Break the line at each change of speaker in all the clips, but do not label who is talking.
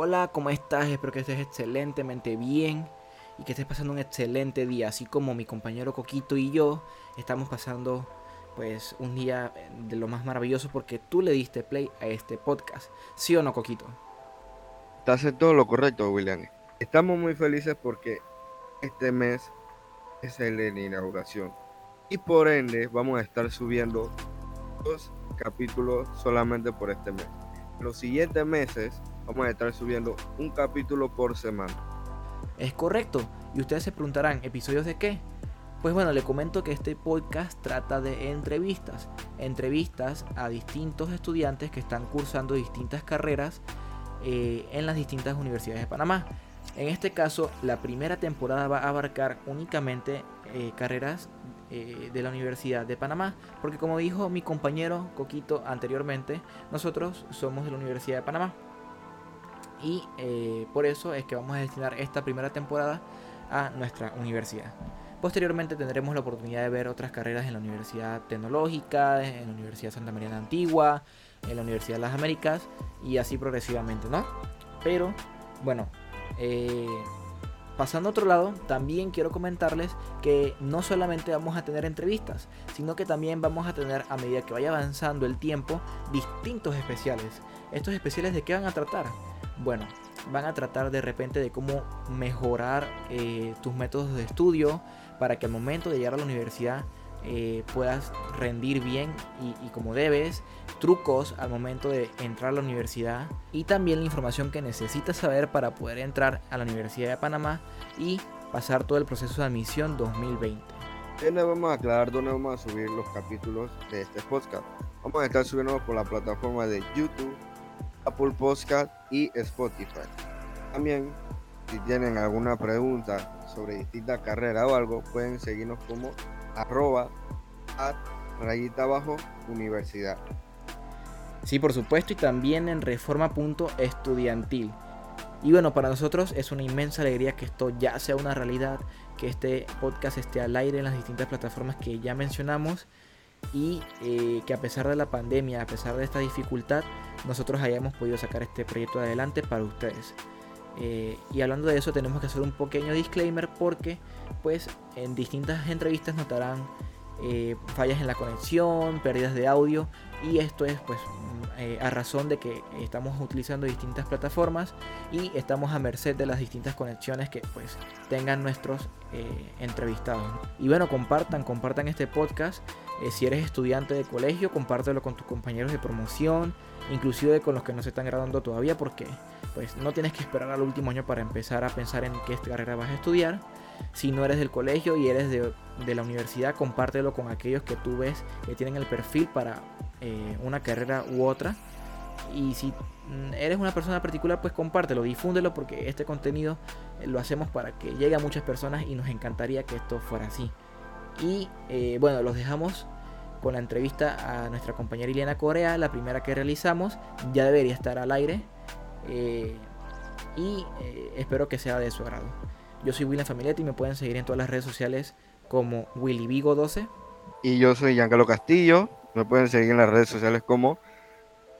Hola, ¿cómo estás? Espero que estés excelentemente bien y que estés pasando un excelente día, así como mi compañero Coquito y yo estamos pasando pues un día de lo más maravilloso porque tú le diste play a este podcast. ¿Sí o no, Coquito?
Estás en todo lo correcto, William. Estamos muy felices porque este mes es el de la inauguración y por ende vamos a estar subiendo dos capítulos solamente por este mes. Los siguientes meses vamos a estar subiendo un capítulo por semana.
Es correcto. Y ustedes se preguntarán, ¿episodios de qué? Pues bueno, le comento que este podcast trata de entrevistas. Entrevistas a distintos estudiantes que están cursando distintas carreras eh, en las distintas universidades de Panamá. En este caso, la primera temporada va a abarcar únicamente eh, carreras eh, de la Universidad de Panamá, porque como dijo mi compañero Coquito anteriormente, nosotros somos de la Universidad de Panamá y eh, por eso es que vamos a destinar esta primera temporada a nuestra universidad. Posteriormente tendremos la oportunidad de ver otras carreras en la Universidad Tecnológica, en la Universidad Santa María Antigua, en la Universidad de las Américas y así progresivamente, ¿no? Pero, bueno, eh, pasando a otro lado, también quiero comentarles que no solamente vamos a tener entrevistas, sino que también vamos a tener, a medida que vaya avanzando el tiempo, distintos especiales. ¿Estos especiales de qué van a tratar? Bueno, van a tratar de repente de cómo mejorar eh, tus métodos de estudio para que al momento de llegar a la universidad eh, puedas rendir bien y, como debes, trucos al momento de entrar a la universidad y también la información que necesitas saber para poder entrar a la Universidad de Panamá y pasar todo el proceso de admisión 2020.
no vamos a aclarar dónde vamos a subir los capítulos de este podcast. Vamos a estar subiendo por la plataforma de YouTube, Apple Podcast y Spotify. También, si tienen alguna pregunta sobre distinta carrera o algo, pueden seguirnos como arroba at rayita abajo universidad.
Sí, por supuesto, y también en reforma.estudiantil. Y bueno, para nosotros es una inmensa alegría que esto ya sea una realidad, que este podcast esté al aire en las distintas plataformas que ya mencionamos y eh, que a pesar de la pandemia, a pesar de esta dificultad, nosotros hayamos podido sacar este proyecto adelante para ustedes. Eh, y hablando de eso tenemos que hacer un pequeño disclaimer porque pues en distintas entrevistas notarán eh, fallas en la conexión, pérdidas de audio y esto es pues mm, a razón de que estamos utilizando distintas plataformas y estamos a merced de las distintas conexiones que pues tengan nuestros entrevistados. Y bueno, compartan, compartan este podcast eh, si eres estudiante de colegio, compártelo con tus compañeros de promoción, inclusive con los que no se están graduando todavía, porque pues no tienes que esperar al último año para empezar a pensar en qué carrera vas a estudiar. Si no eres del colegio y eres de, la universidad, compártelo con aquellos que tú ves que tienen el perfil para eh, una carrera u otra. Y si mm, eres una persona particular, pues compártelo, difúndelo porque este contenido eh, lo hacemos para que llegue a muchas personas y nos encantaría que esto fuera así. Y eh, bueno, los dejamos con la entrevista a nuestra compañera Ileana Corea, la primera que realizamos. Ya debería estar al aire. Eh, y eh, espero que sea de su agrado. Yo soy William Familietti y me pueden seguir en todas las redes sociales como WillyVigo12.
Y yo soy Giancarlo Castillo. Me pueden seguir en las redes sociales como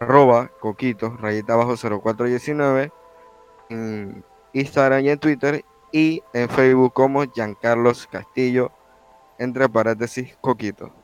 arroba coquito rayita abajo 0419 en Instagram y en Twitter y en Facebook como Giancarlos Castillo entre paréntesis, Coquito.